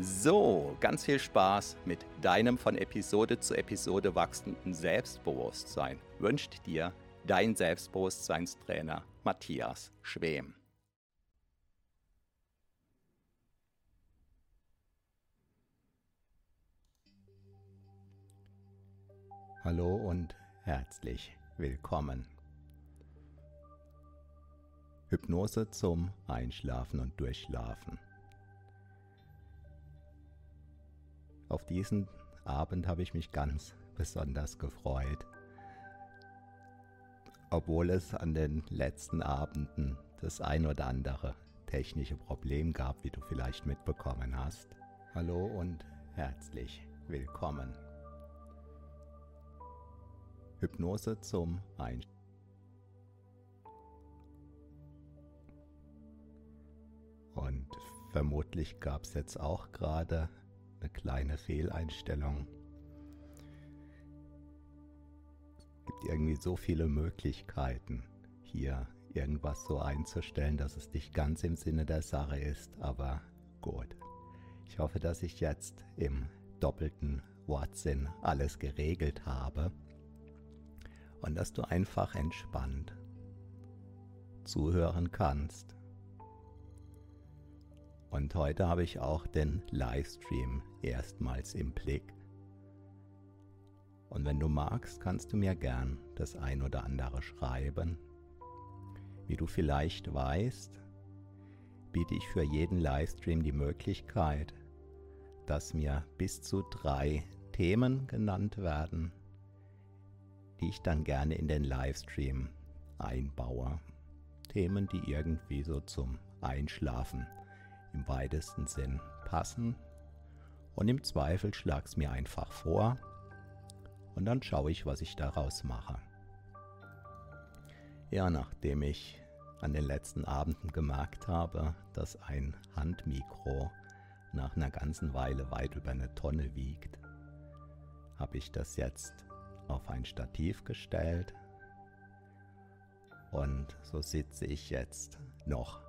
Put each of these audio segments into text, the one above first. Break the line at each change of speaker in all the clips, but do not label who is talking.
So, ganz viel Spaß mit deinem von Episode zu Episode wachsenden Selbstbewusstsein wünscht dir dein Selbstbewusstseinstrainer Matthias Schwem. Hallo und herzlich willkommen. Hypnose zum Einschlafen und Durchschlafen. Auf diesen Abend habe ich mich ganz besonders gefreut, obwohl es an den letzten Abenden das ein oder andere technische Problem gab, wie du vielleicht mitbekommen hast. Hallo und herzlich willkommen. Hypnose zum Einschlafen. Und vermutlich gab es jetzt auch gerade eine kleine Fehleinstellung. Es gibt irgendwie so viele Möglichkeiten, hier irgendwas so einzustellen, dass es nicht ganz im Sinne der Sache ist, aber gut. Ich hoffe, dass ich jetzt im doppelten Wortsinn alles geregelt habe und dass du einfach entspannt zuhören kannst. Und heute habe ich auch den Livestream erstmals im Blick. Und wenn du magst, kannst du mir gern das ein oder andere schreiben. Wie du vielleicht weißt, biete ich für jeden Livestream die Möglichkeit, dass mir bis zu drei Themen genannt werden die ich dann gerne in den Livestream einbaue. Themen, die irgendwie so zum Einschlafen im weitesten Sinn passen. Und im Zweifel schlag's mir einfach vor und dann schaue ich, was ich daraus mache. Ja, nachdem ich an den letzten Abenden gemerkt habe, dass ein Handmikro nach einer ganzen Weile weit über eine Tonne wiegt, habe ich das jetzt auf ein Stativ gestellt und so sitze ich jetzt noch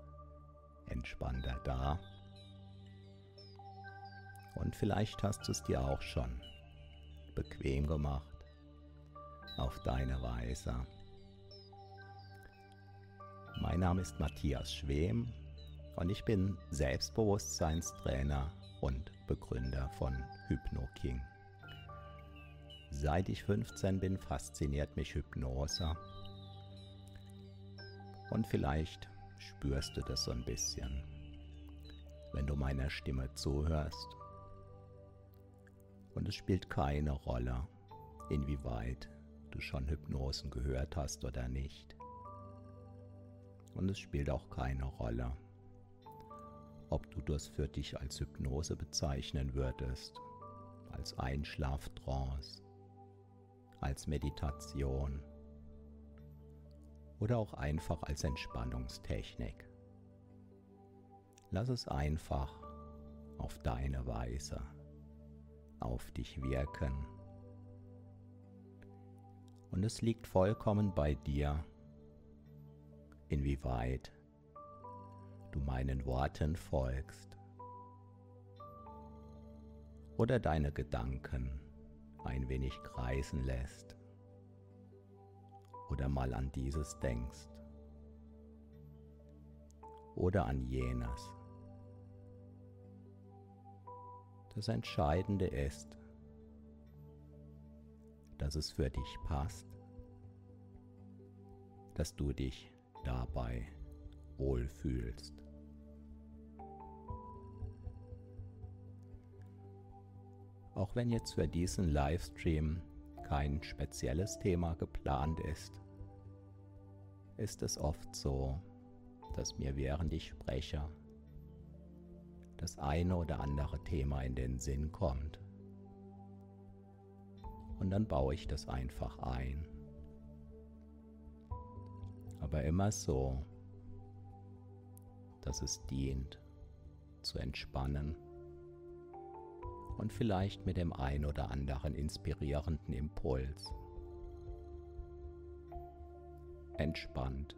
entspannter da. Und vielleicht hast du es dir auch schon bequem gemacht auf deine Weise. Mein Name ist Matthias Schwem und ich bin Selbstbewusstseinstrainer und Begründer von HypnoKing. Seit ich 15 bin, fasziniert mich Hypnose. Und vielleicht spürst du das so ein bisschen, wenn du meiner Stimme zuhörst. Und es spielt keine Rolle, inwieweit du schon Hypnosen gehört hast oder nicht. Und es spielt auch keine Rolle, ob du das für dich als Hypnose bezeichnen würdest, als Einschlaftrance als Meditation oder auch einfach als Entspannungstechnik. Lass es einfach auf deine Weise auf dich wirken. Und es liegt vollkommen bei dir, inwieweit du meinen Worten folgst oder deine Gedanken ein wenig kreisen lässt oder mal an dieses denkst oder an jenes. Das Entscheidende ist, dass es für dich passt, dass du dich dabei wohlfühlst. Auch wenn jetzt für diesen Livestream kein spezielles Thema geplant ist, ist es oft so, dass mir während ich spreche das eine oder andere Thema in den Sinn kommt. Und dann baue ich das einfach ein. Aber immer so, dass es dient zu entspannen und vielleicht mit dem ein oder anderen inspirierenden Impuls entspannt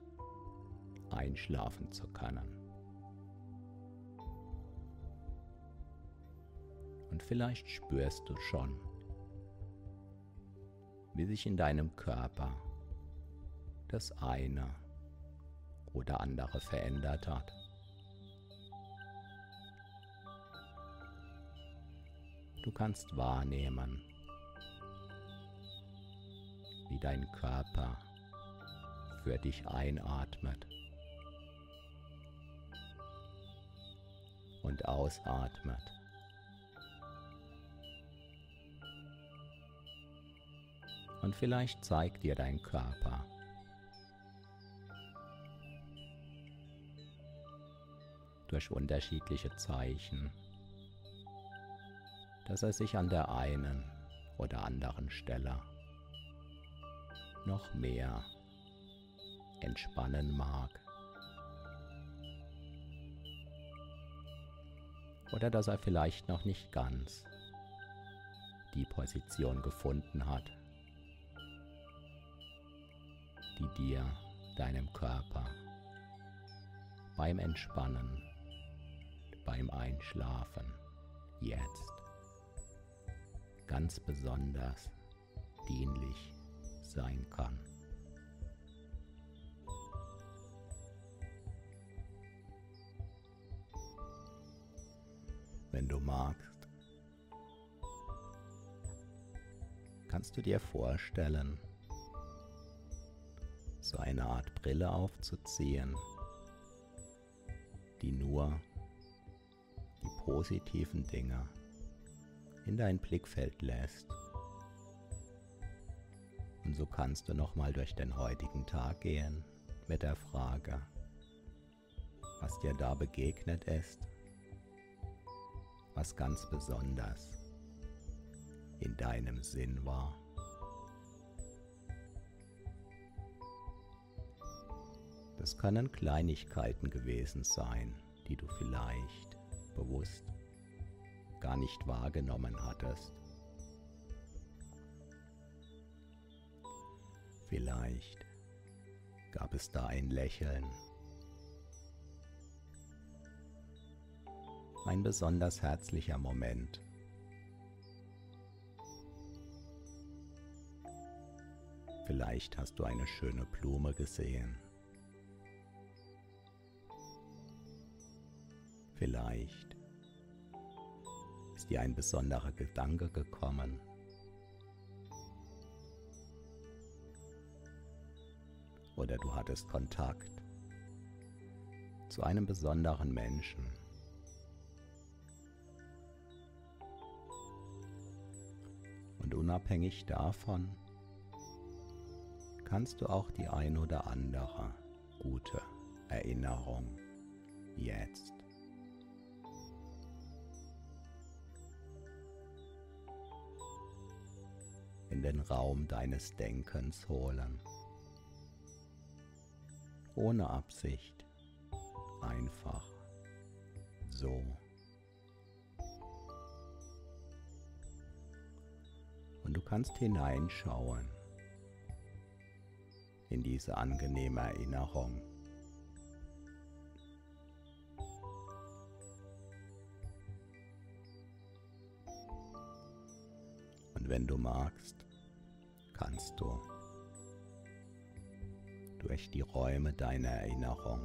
einschlafen zu können. Und vielleicht spürst du schon, wie sich in deinem Körper das eine oder andere verändert hat. Du kannst wahrnehmen, wie dein Körper für dich einatmet und ausatmet. Und vielleicht zeigt dir dein Körper, durch unterschiedliche Zeichen, dass er sich an der einen oder anderen Stelle noch mehr entspannen mag. Oder dass er vielleicht noch nicht ganz die Position gefunden hat, die dir, deinem Körper beim Entspannen, beim Einschlafen jetzt ganz besonders dienlich sein kann. Wenn du magst, kannst du dir vorstellen, so eine Art Brille aufzuziehen, die nur die positiven Dinge in dein Blickfeld lässt. Und so kannst du nochmal durch den heutigen Tag gehen mit der Frage, was dir da begegnet ist, was ganz besonders in deinem Sinn war. Das können Kleinigkeiten gewesen sein, die du vielleicht bewusst gar nicht wahrgenommen hattest. Vielleicht gab es da ein Lächeln, ein besonders herzlicher Moment. Vielleicht hast du eine schöne Blume gesehen. Vielleicht ist dir ein besonderer Gedanke gekommen. Oder du hattest Kontakt zu einem besonderen Menschen. Und unabhängig davon kannst du auch die ein oder andere gute Erinnerung jetzt in den Raum deines Denkens holen. Ohne Absicht, einfach so. Und du kannst hineinschauen in diese angenehme Erinnerung. Und wenn du magst, kannst du durch die Räume deiner Erinnerung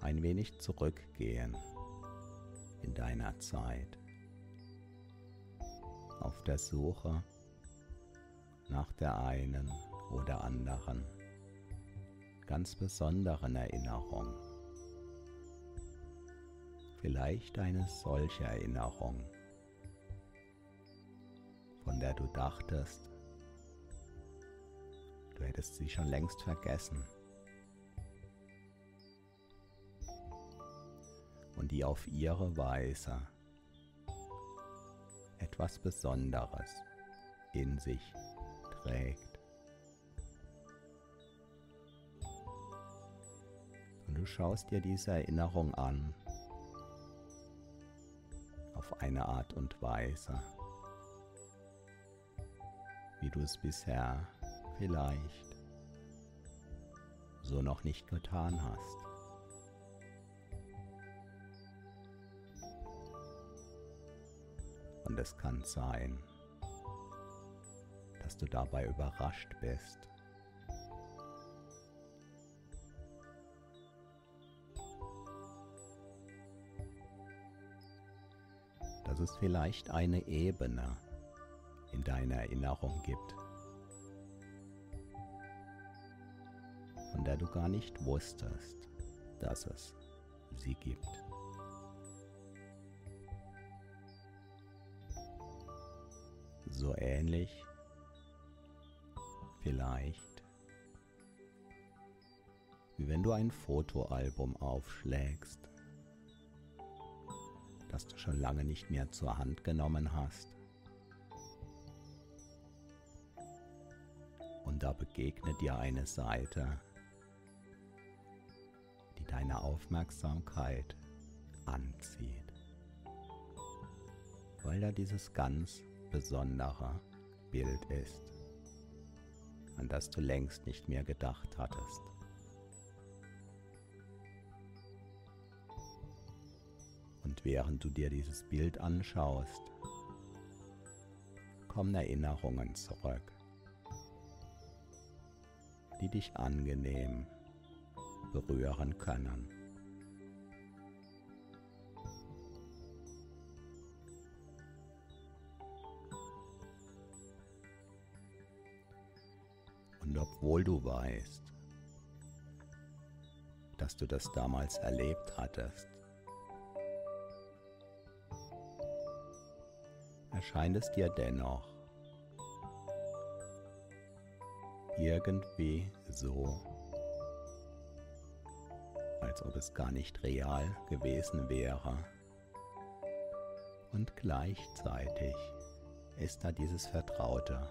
ein wenig zurückgehen in deiner Zeit auf der Suche nach der einen oder anderen ganz besonderen Erinnerung. Vielleicht eine solche Erinnerung, von der du dachtest, du hättest sie schon längst vergessen. Und die auf ihre Weise etwas Besonderes in sich trägt. Und du schaust dir diese Erinnerung an auf eine Art und Weise, wie du es bisher vielleicht so noch nicht getan hast. Und es kann sein, dass du dabei überrascht bist. Dass es vielleicht eine Ebene in deiner Erinnerung gibt, der du gar nicht wusstest, dass es sie gibt. So ähnlich vielleicht wie wenn du ein Fotoalbum aufschlägst, das du schon lange nicht mehr zur Hand genommen hast. Und da begegnet dir eine Seite, deine Aufmerksamkeit anzieht, weil da dieses ganz besondere Bild ist an das du längst nicht mehr gedacht hattest. Und während du dir dieses Bild anschaust, kommen Erinnerungen zurück, die dich angenehm berühren können. Und obwohl du weißt, dass du das damals erlebt hattest, erscheint es dir dennoch irgendwie so, als ob es gar nicht real gewesen wäre. Und gleichzeitig ist da dieses vertraute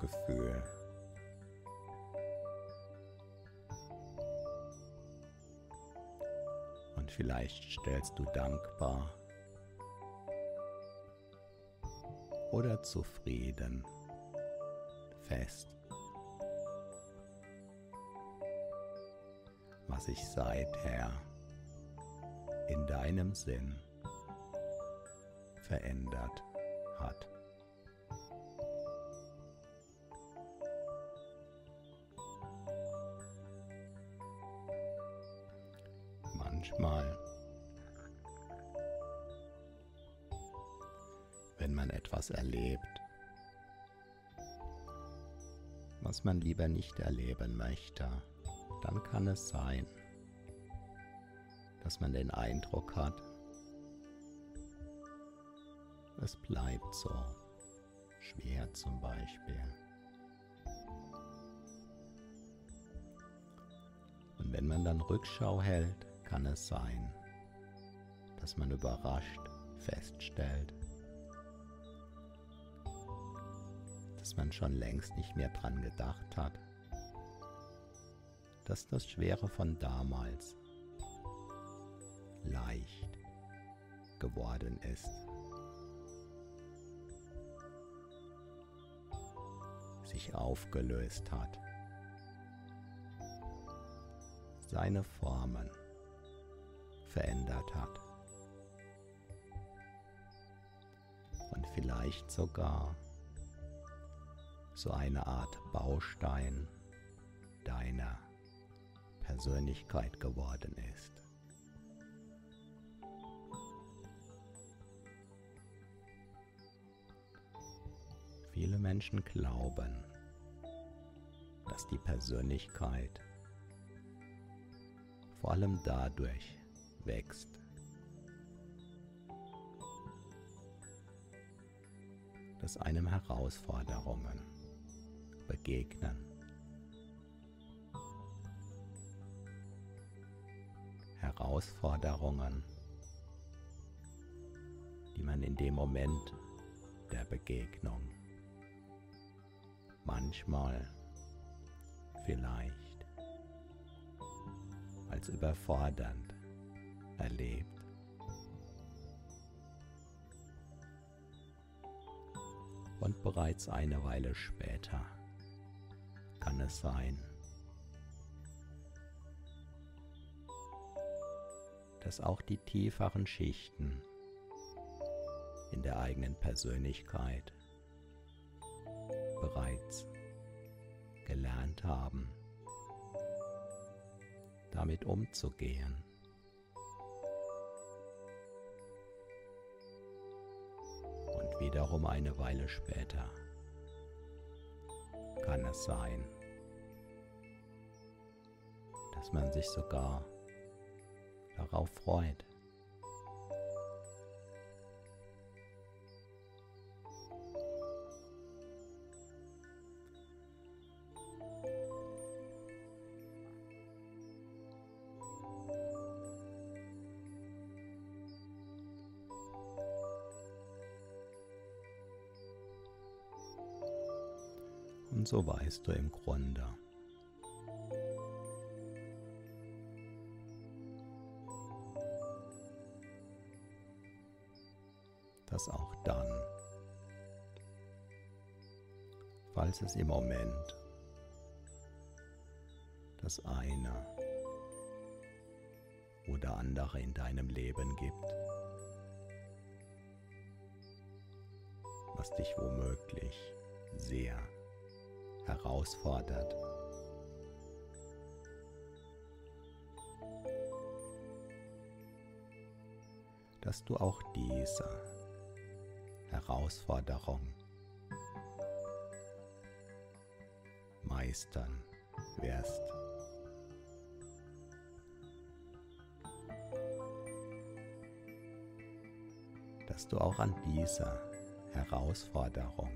Gefühl. vielleicht stellst du dankbar oder zufrieden fest, was sich seither in deinem Sinn verändert hat. manchmal, wenn man etwas erlebt, was man lieber nicht erleben möchte, dann kann es sein, dass man den Eindruck hat, es bleibt so schwer zum Beispiel. Und wenn man dann Rückschau hält, kann es sein, dass man überrascht feststellt, dass man schon längst nicht mehr dran gedacht hat, dass das Schwere von damals leicht geworden ist. sich aufgelöst hat, seine Formen verändert hat. Und vielleicht sogar so eine Art Baustein deiner Persönlichkeit geworden ist. Viele Menschen glauben, dass die Persönlichkeit vor allem dadurch wächst, dass einem Herausforderungen begegnen. Herausforderungen, die man in dem Moment der Begegnung manchmal vielleicht als überfordernd erlebt. Und bereits eine Weile später kann es sein, dass auch die tieferen Schichten in der eigenen Persönlichkeit bereits gelernt haben, damit umzugehen. Und wiederum eine Weile später kann es sein, dass man sich sogar darauf freut, Und so weißt du im Grunde, dass auch dann, falls es im Moment das eine oder andere in deinem Leben gibt, was dich womöglich sehr herausfordert. Dass du auch diese Herausforderung meistern wirst. Dass du auch an dieser Herausforderung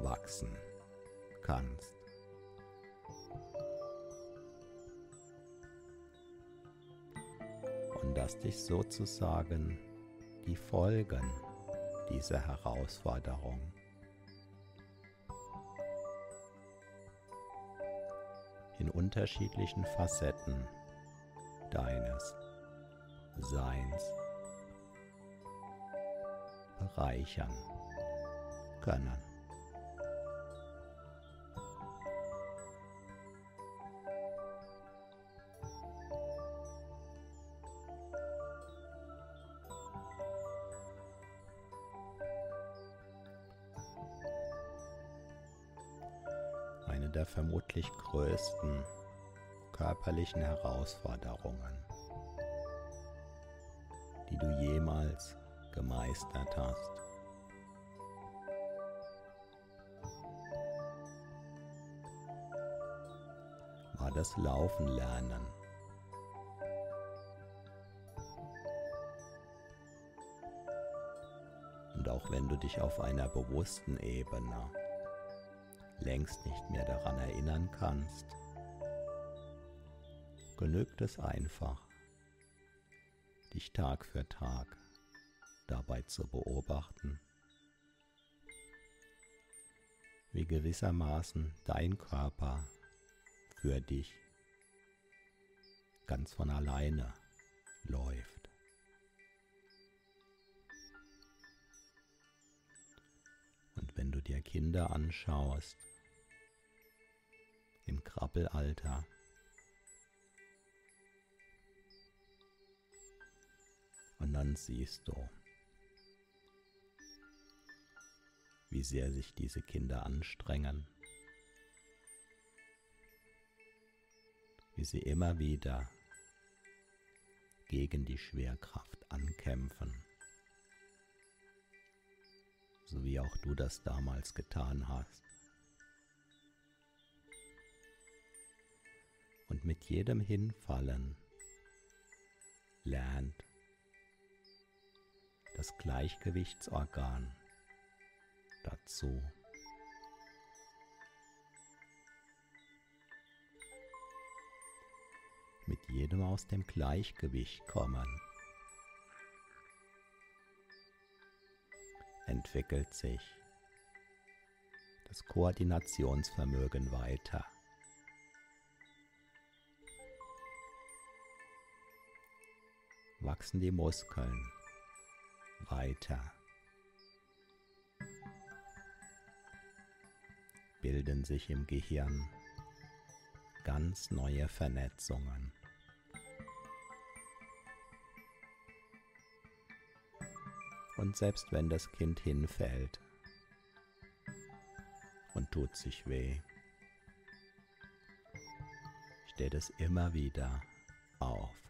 wachsen kannst. Und dass dich sozusagen die Folgen dieser Herausforderung in unterschiedlichen Facetten deines Seins bereichern können. Der vermutlich größten körperlichen Herausforderungen, die du jemals gemeistert hast. War das Laufen lernen. Und auch wenn du dich auf einer bewussten Ebene längst nicht mehr daran erinnern kannst, genügt es einfach, dich Tag für Tag dabei zu beobachten, wie gewissermaßen dein Körper für dich ganz von alleine läuft. Und wenn du dir Kinder anschaust, im Krabbelalter. Und dann siehst du, wie sehr sich diese Kinder anstrengen, wie sie immer wieder gegen die Schwerkraft ankämpfen, so wie auch du das damals getan hast. Und mit jedem Hinfallen lernt das Gleichgewichtsorgan dazu. Mit jedem aus dem Gleichgewicht kommen entwickelt sich das Koordinationsvermögen weiter. Wachsen die Muskeln weiter. Bilden sich im Gehirn ganz neue Vernetzungen. Und selbst wenn das Kind hinfällt und tut sich weh, steht es immer wieder auf.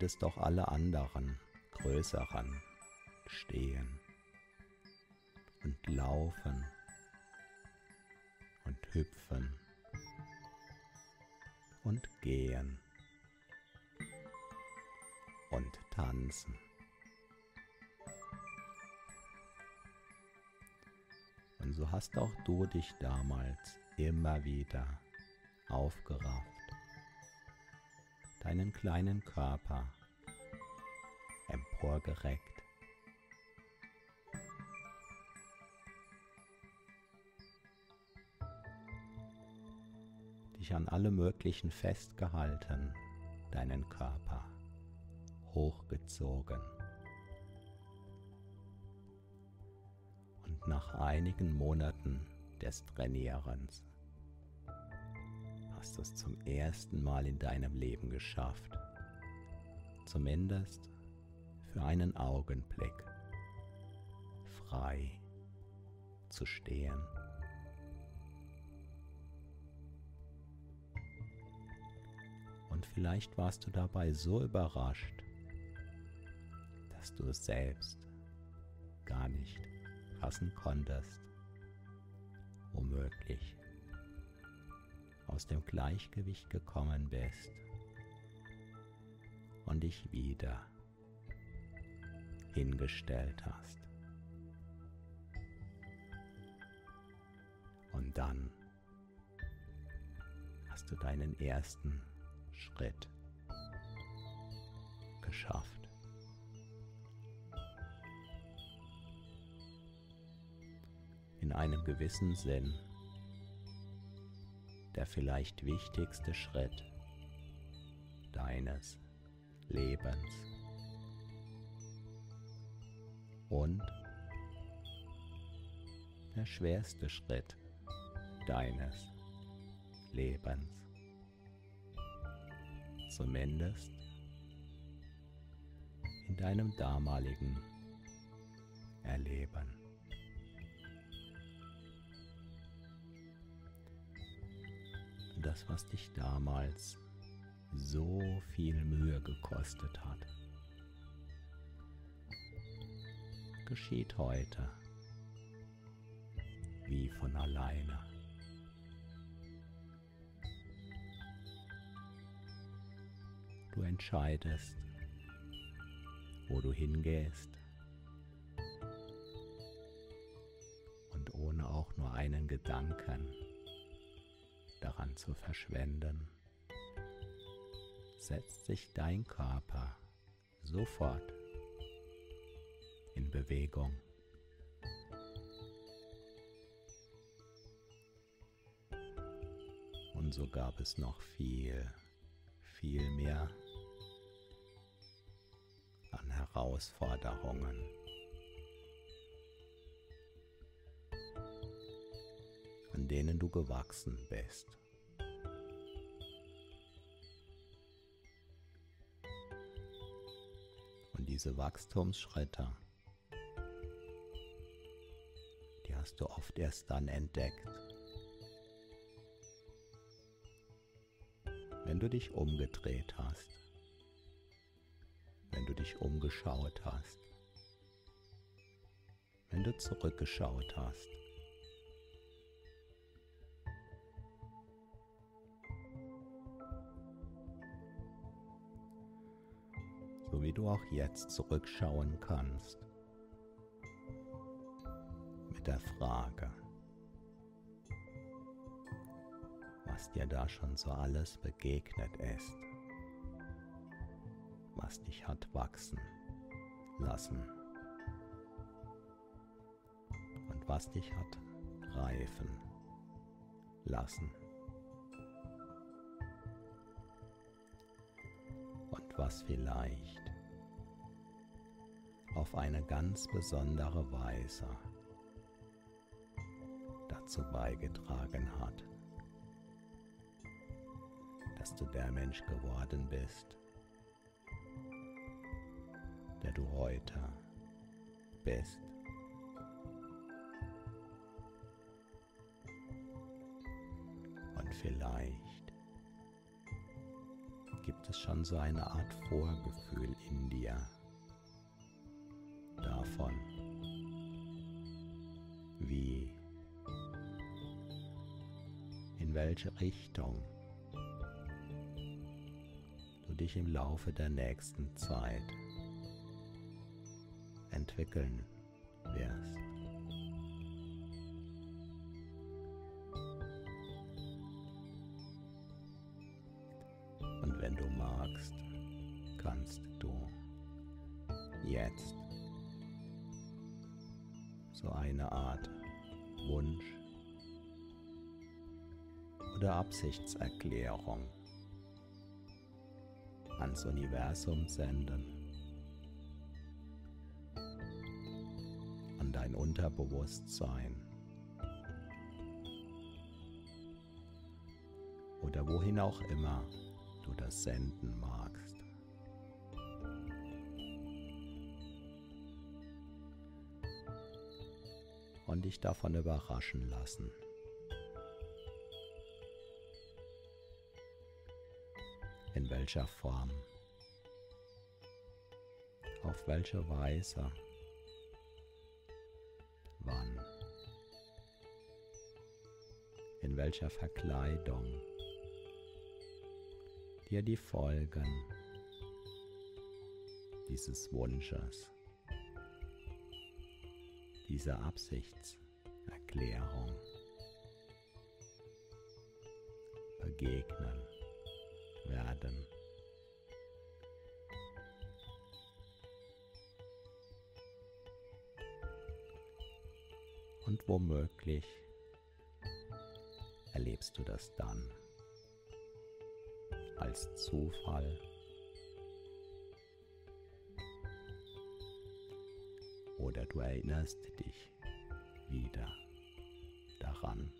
Es doch alle anderen, größeren stehen und laufen und hüpfen und gehen und tanzen. Und so hast auch du dich damals immer wieder aufgerafft, deinen kleinen Körper emporgereckt dich an alle möglichen festgehalten, deinen Körper hochgezogen. Und nach einigen Monaten des Trainierens hast es zum ersten Mal in deinem Leben geschafft, zumindest für einen Augenblick frei zu stehen. Und vielleicht warst du dabei so überrascht, dass du es selbst gar nicht fassen konntest, womöglich aus dem Gleichgewicht gekommen bist und dich wieder hingestellt hast. Und dann hast du deinen ersten Schritt geschafft. In einem gewissen Sinn der vielleicht wichtigste Schritt deines Lebens. Und der schwerste Schritt deines Lebens zumindest in deinem damaligen Erleben. Das, was dich damals so viel Mühe gekostet hat, geschieht heute wie von alleine. Du entscheidest, wo du hingehst und ohne auch nur einen Gedanken daran zu verschwenden, setzt sich dein Körper sofort in Bewegung. Und so gab es noch viel, viel mehr Herausforderungen. Denen du gewachsen bist. Und diese Wachstumsschritte hast du oft erst dann entdeckt, wenn du dich umgedreht hast, wenn du dich umgeschaut hast, wenn du zurückgeschaut hast. Du auch jetzt zurückschauen kannst mit der Frage, was dir da schon so alles begegnet ist, was dich hat wachsen lassen und was dich hat reifen lassen. Und was vielleicht auf eine ganz besondere Weise dazu beigetragen hat, dass du der Mensch geworden bist, der du heute bist. Und vielleicht gibt es schon so eine Art Vorgefühl in dir davon, wie, in welche Richtung? Dich im Laufe der nächsten Zeit entwickeln wirst. Oder Absichtserklärung ans Universum senden, an dein Unterbewusstsein oder wohin auch immer du das senden magst. Und dich davon überraschen lassen. In welcher Form, auf welche Weise, wann, in welcher Verkleidung? Dir die Folgen dieses Wunsches, dieser Absichtserklärung. Begegnen womöglich erlebst du das dann als Zufall oder du erinnerst dich wieder daran.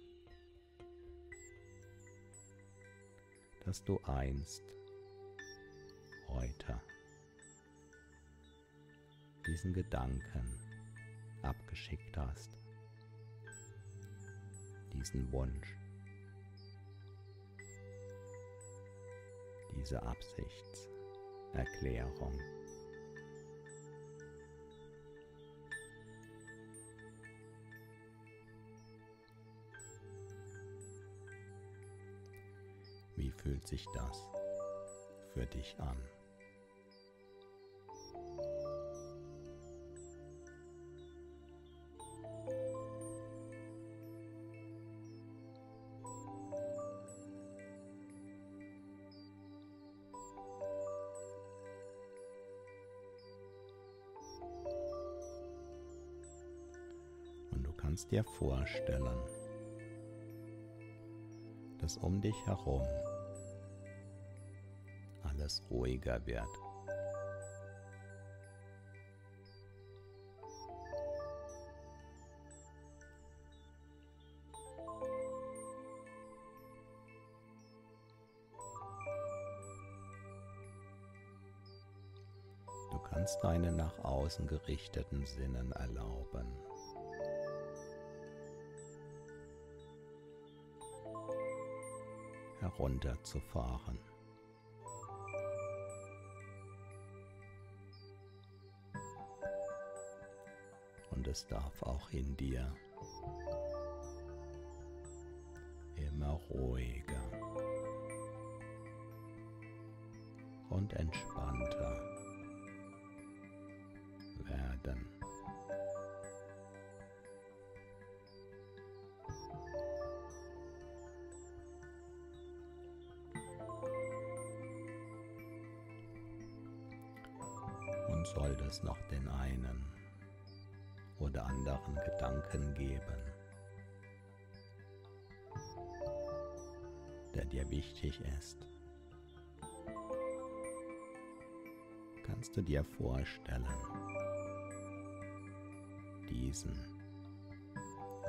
dass du einst, heute, diesen Gedanken abgeschickt hast, diesen Wunsch, diese Absichtserklärung. Wie fühlt sich das für dich an? Kannst dir vorstellen, dass um dich herum alles ruhiger wird. Du kannst deine nach außen gerichteten Sinnen erlauben, herunterzufahren. Und es darf auch in dir immer ruhiger und entspannter werden. Es noch den einen oder anderen Gedanken geben, der dir wichtig ist, kannst du dir vorstellen, diesen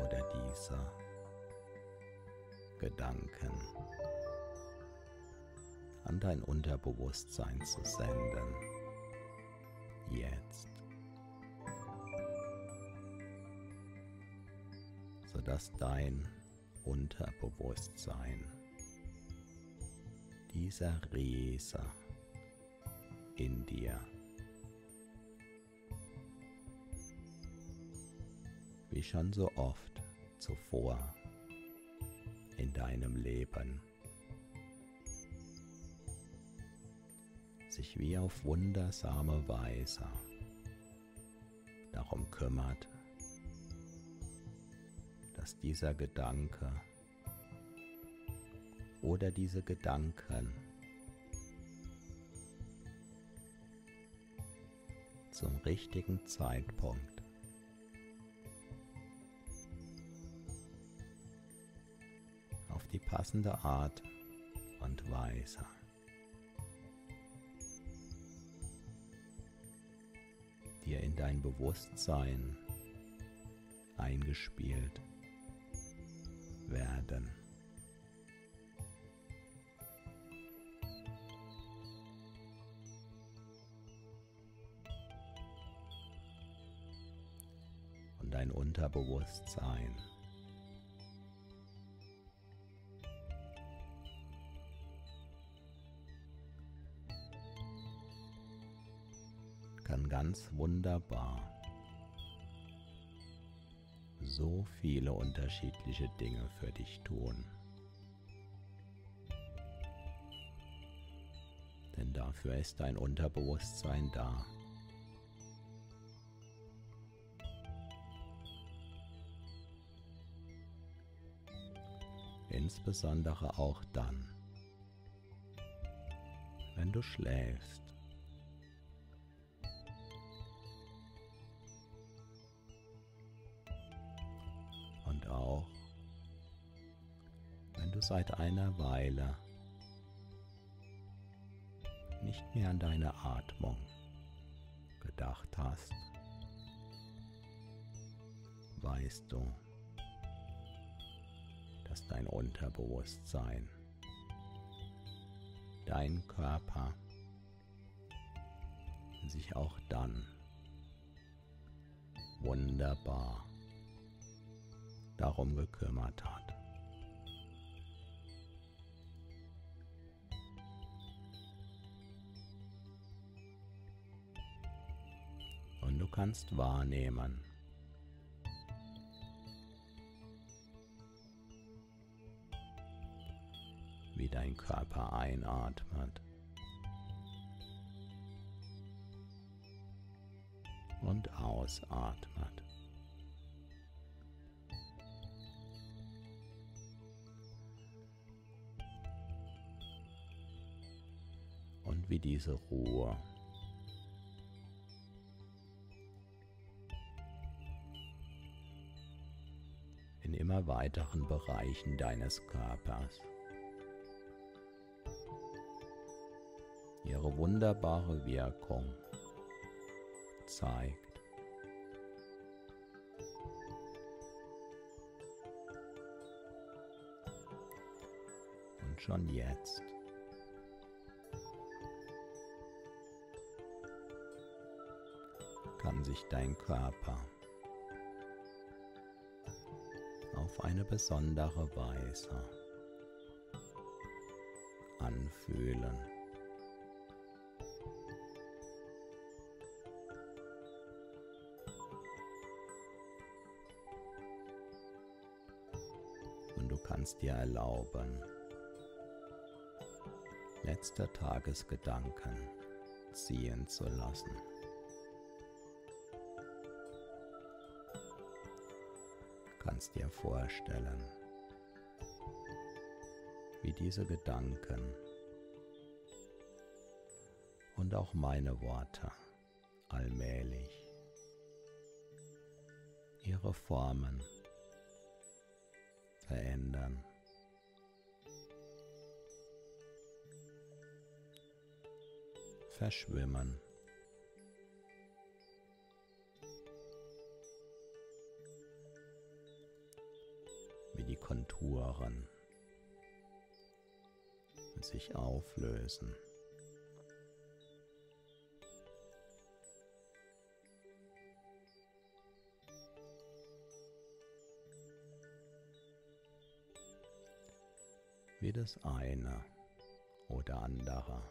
oder dieser Gedanken an dein Unterbewusstsein zu senden. Jetzt. Sodass dein Unterbewusstsein dieser Riese in dir. Wie schon so oft zuvor in deinem Leben sich wie auf wundersame Weise darum kümmert, dass dieser Gedanke oder diese Gedanken zum richtigen Zeitpunkt. Auf die passende Art und Weise. In dein Bewusstsein eingespielt werden. dein Unterbewusstsein. Ganz wunderbar so viele unterschiedliche Dinge für dich tun. Denn dafür ist dein Unterbewusstsein da. insbesondere auch dann, wenn du schläfst. Seit einer Weile nicht mehr an deine Atmung gedacht hast, weißt du, dass dein Unterbewusstsein, dein Körper sich auch dann wunderbar darum gekümmert hat. Kannst wahrnehmen, wie dein Körper einatmet und ausatmet. Und wie diese Ruhe immer weiteren Bereichen deines Körpers ihre wunderbare Wirkung zeigt. Und schon jetzt kann sich dein Körper auf eine besondere Weise anfühlen. Und du kannst dir erlauben, letzte Tagesgedanken ziehen zu lassen. Kannst dir vorstellen, wie diese Gedanken und auch meine Worte allmählich ihre Formen verändern. verschwimmen. Konturen sich auflösen. Wie das eine oder andere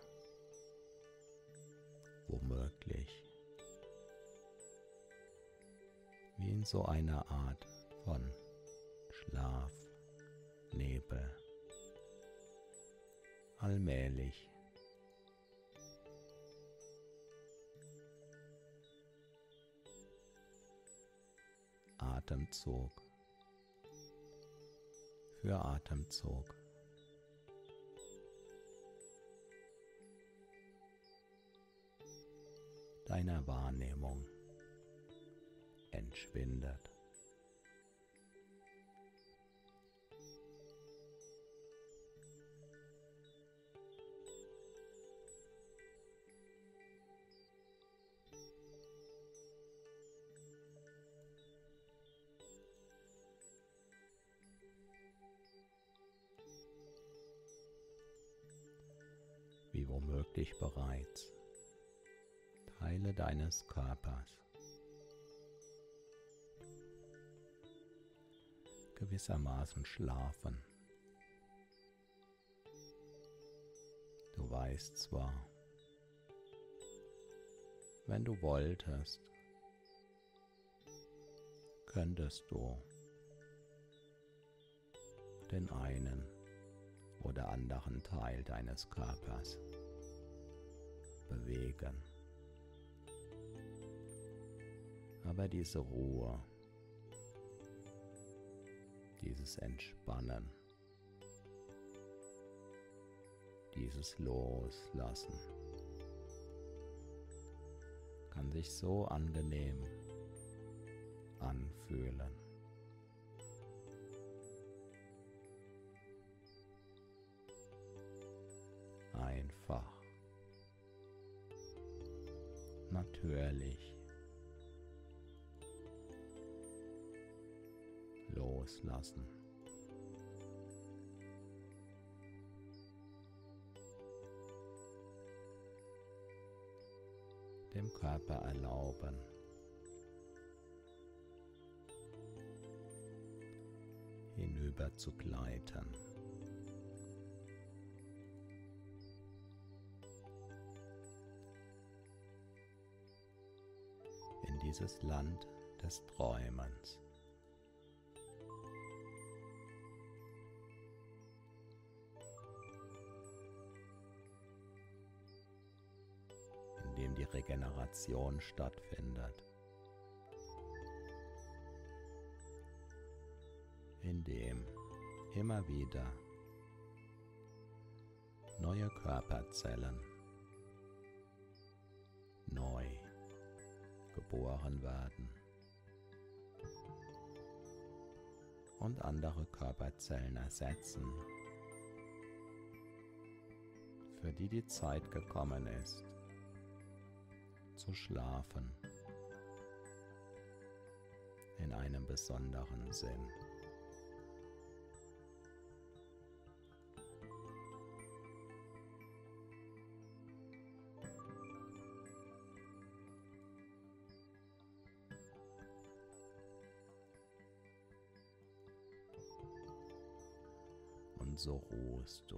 womöglich wie in so einer Art von Schlaf, Nebel, allmählich. Atemzug. Für Atemzug. Deiner Wahrnehmung entschwindet. Womöglich bereits Teile deines Körpers gewissermaßen schlafen. Du weißt zwar, wenn du wolltest, könntest du den einen oder anderen Teil deines Körpers bewegen. Aber diese Ruhe, dieses Entspannen, dieses Loslassen kann sich so angenehm anfühlen. Einfach, natürlich. loslassen. Dem Körper erlauben, hinüber zu gleiten. Dieses Land des Träumens. dem die Regeneration stattfindet. In dem immer wieder neue Körperzellen geboren werden und andere Körperzellen ersetzen, für die die Zeit gekommen ist, zu schlafen in einem besonderen Sinn. so ruhest du.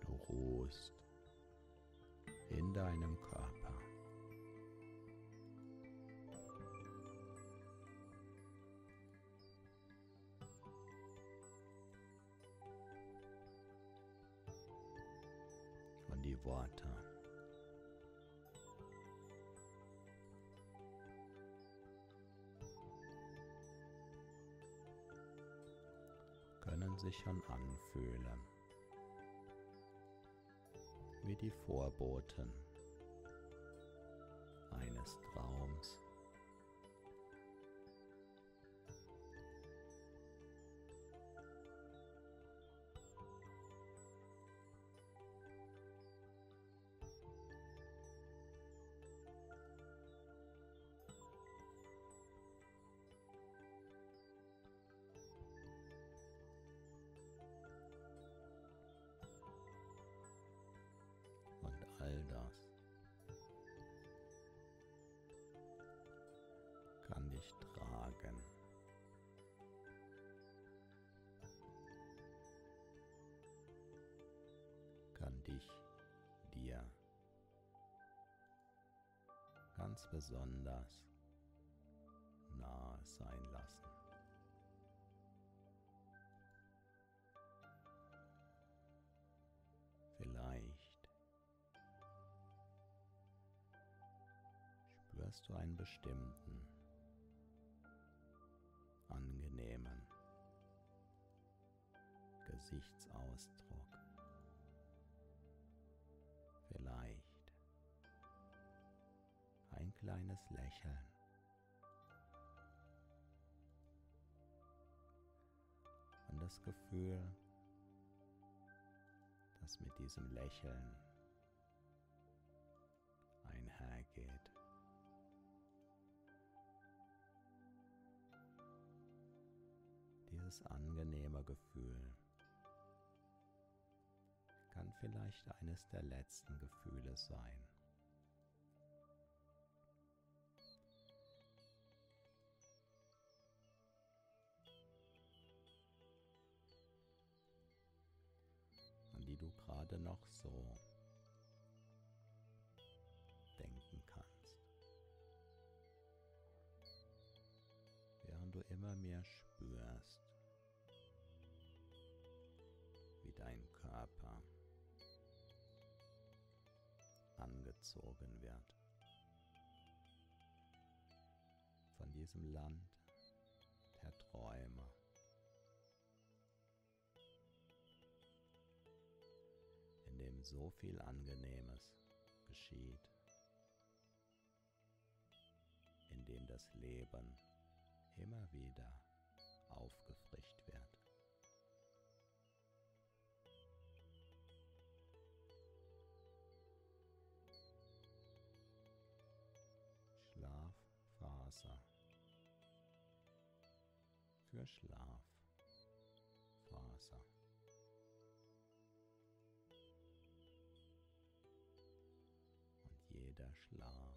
Du ruhst in deinem Kopf. Die Worte können sich schon anfühlen wie die Vorboten eines Traums. Dich dir ganz besonders nahe sein lassen. Vielleicht spürst du einen bestimmten, angenehmen Gesichtsausdruck. Kleines Lächeln. Und das Gefühl, das mit diesem Lächeln einhergeht. Dieses angenehme Gefühl kann vielleicht eines der letzten Gefühle sein. So denken kannst. Während du immer mehr spürst, wie dein Körper angezogen wird von diesem Land der Träume. So viel Angenehmes geschieht, in dem das Leben immer wieder aufgefrischt wird. Schlafphase für Schlafphase. Schlaf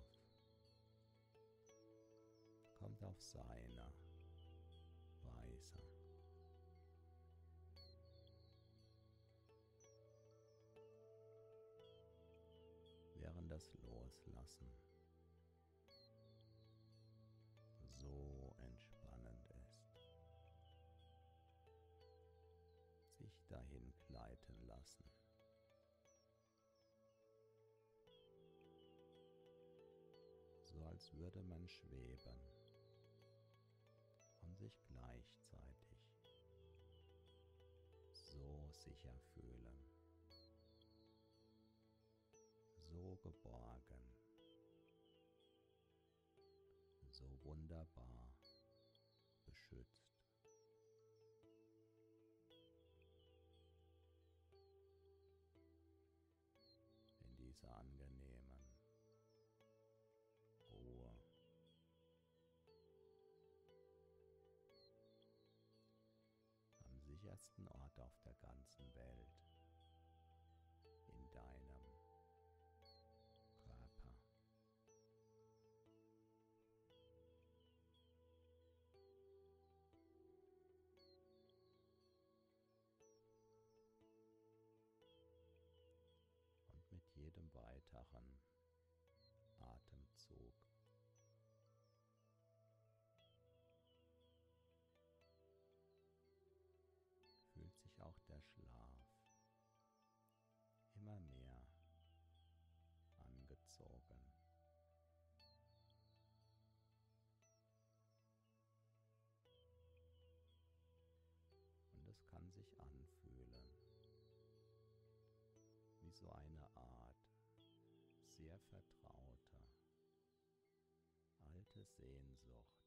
kommt auf seine Weise. Während das Loslassen als würde man schweben und sich gleichzeitig so sicher fühlen, so geborgen so wunderbar beschützt. Sichersten Ort auf der ganzen Welt, so eine Art sehr vertrauter, alte Sehnsucht.